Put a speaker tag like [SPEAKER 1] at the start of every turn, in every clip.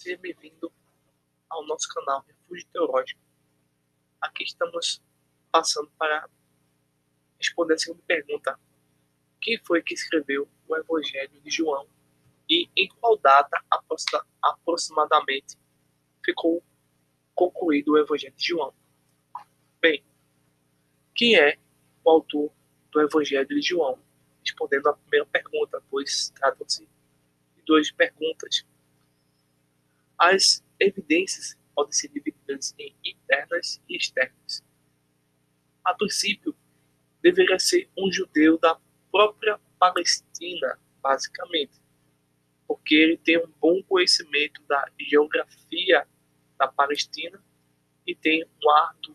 [SPEAKER 1] Seja bem-vindo ao nosso canal Refúgio Teológico. Aqui estamos passando para responder a segunda pergunta. Quem foi que escreveu o Evangelho de João e em qual data aproximadamente ficou concluído o Evangelho de João? Bem, quem é o autor do Evangelho de João? Respondendo à primeira pergunta, pois trata-se de duas perguntas as evidências podem ser divididas em internas e externas. A princípio, deveria ser um judeu da própria Palestina, basicamente, porque ele tem um bom conhecimento da geografia da Palestina e tem um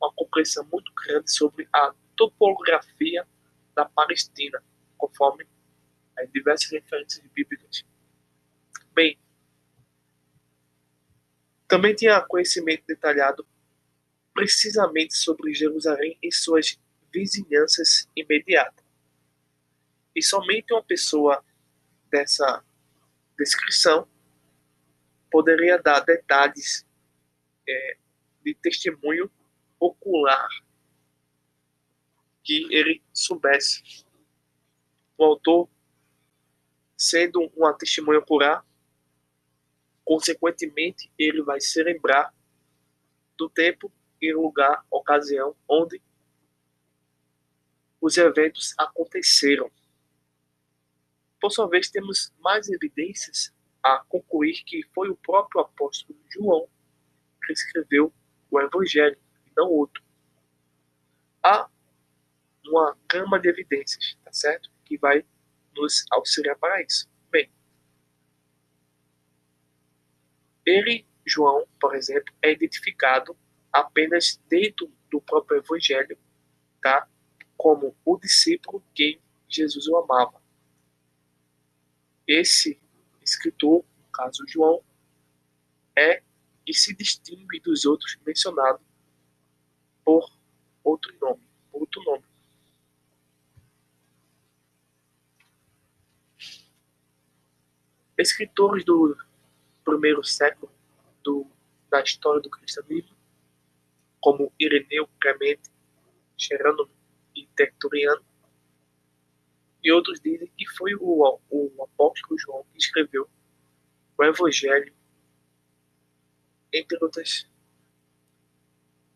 [SPEAKER 1] uma compreensão muito grande sobre a topografia da Palestina, conforme as diversas referências bíblicas. Bem, também tinha conhecimento detalhado precisamente sobre Jerusalém e suas vizinhanças imediatas. E somente uma pessoa dessa descrição poderia dar detalhes é, de testemunho ocular que ele soubesse. O autor, sendo uma testemunha ocular, Consequentemente, ele vai se lembrar do tempo e lugar, ocasião onde os eventos aconteceram. Por sua vez, temos mais evidências a concluir que foi o próprio apóstolo João que escreveu o Evangelho, e não outro. Há uma gama de evidências, tá certo? Que vai nos auxiliar para isso. Ele, João, por exemplo, é identificado apenas dentro do próprio Evangelho, tá? Como o discípulo que Jesus o amava. Esse escritor, no caso João, é e se distingue dos outros mencionados por outro nome, por outro nome. Escritores do primeiro século do, da história do cristianismo, como Ireneu, Clemente, Jerônimo e Tertuliano, e outros dizem que foi o, o apóstolo João que escreveu o Evangelho, entre outras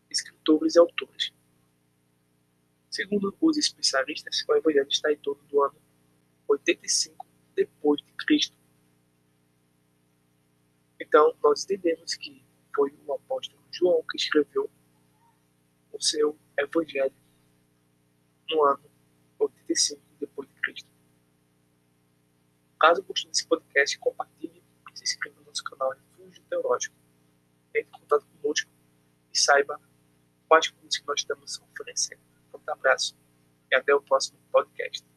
[SPEAKER 1] escritores e autores. Segundo os especialistas, o Evangelho está em torno do ano 85 depois de Cristo então, nós entendemos que foi o apóstolo João que escreveu o seu evangelho no ano 85 depois de Cristo. Caso gostem desse podcast, compartilhe e se inscreva no nosso canal Refúgio Teológico. Entre em contato conosco e saiba quais coisas que nós estamos oferecendo. Um abraço e até o próximo podcast.